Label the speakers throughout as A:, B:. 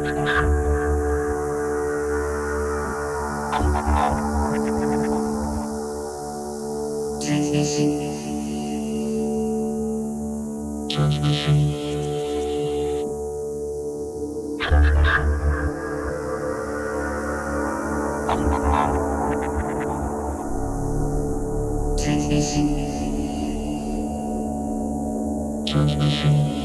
A: Transmission. Transmission.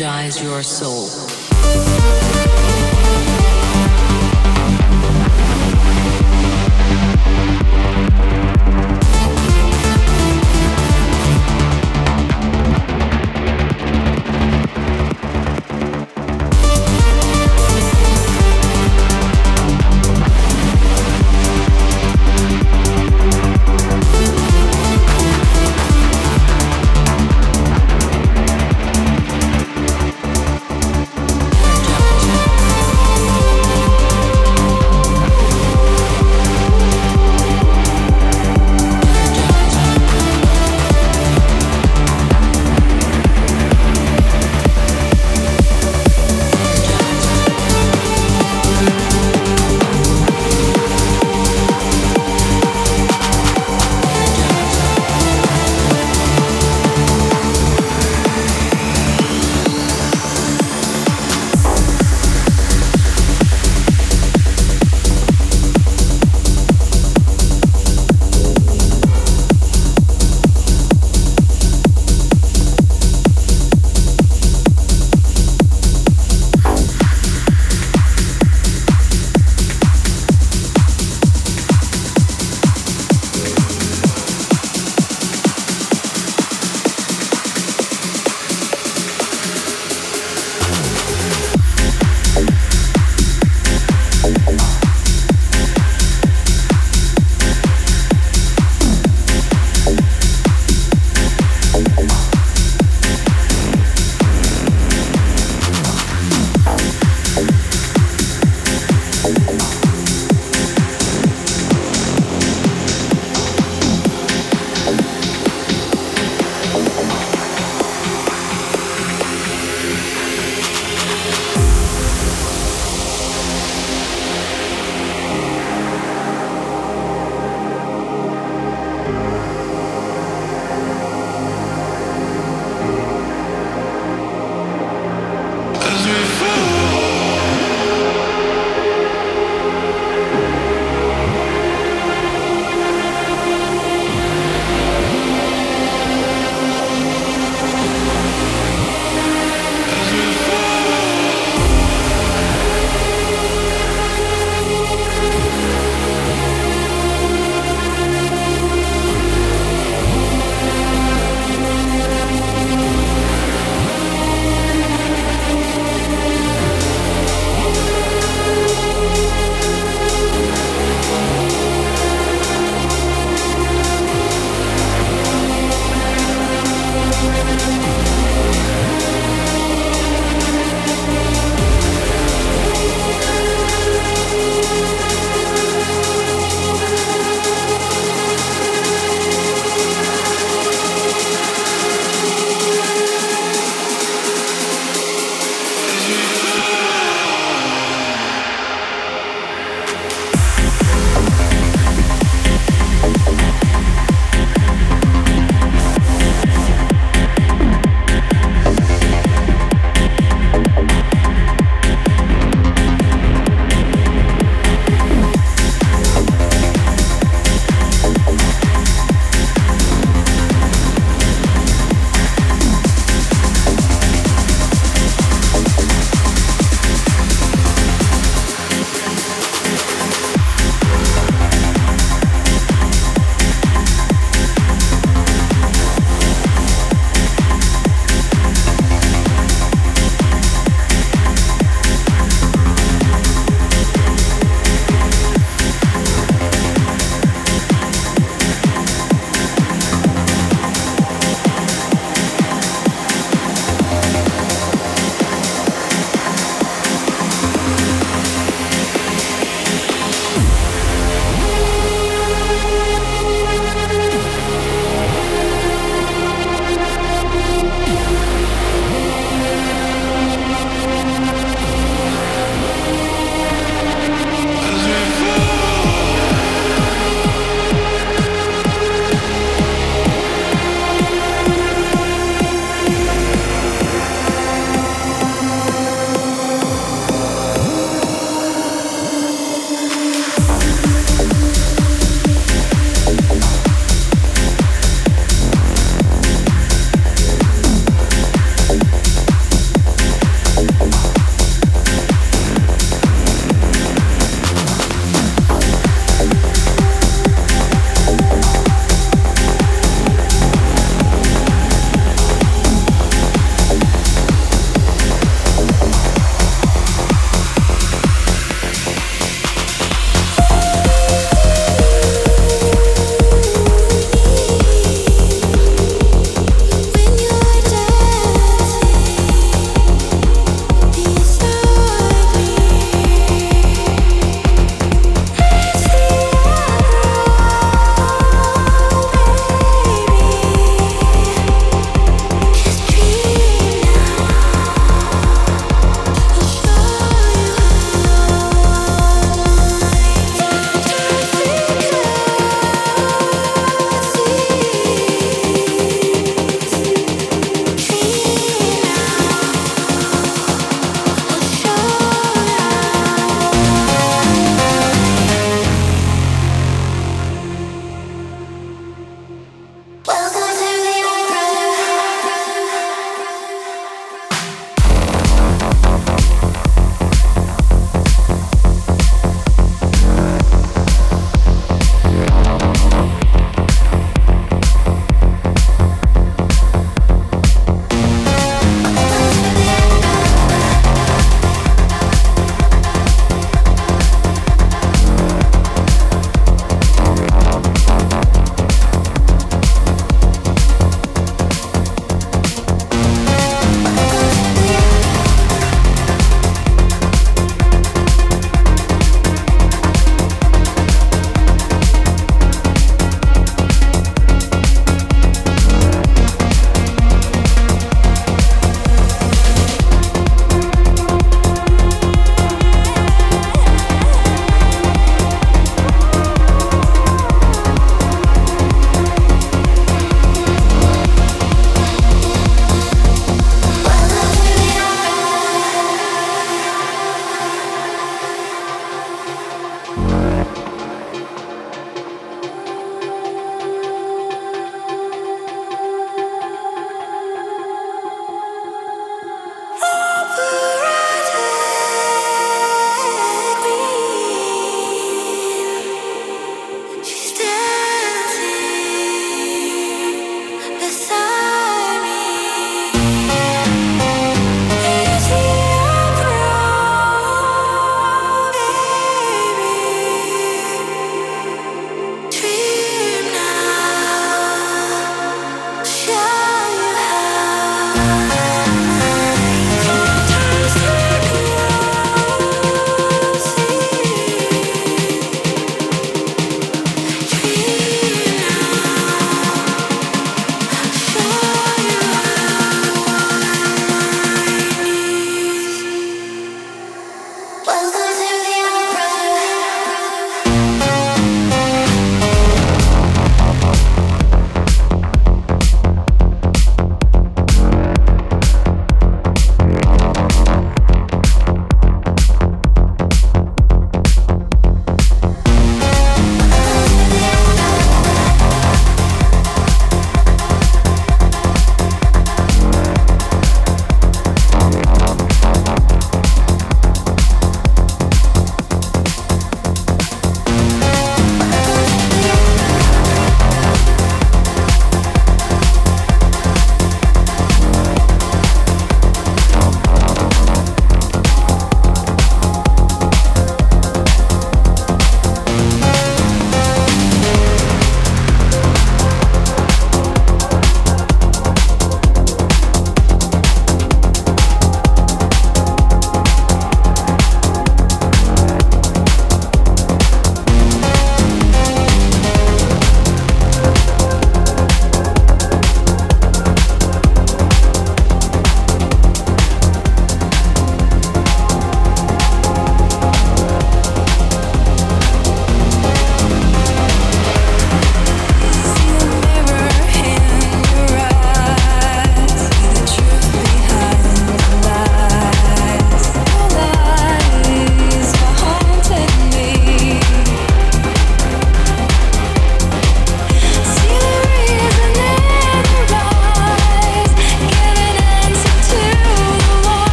B: Energize your soul.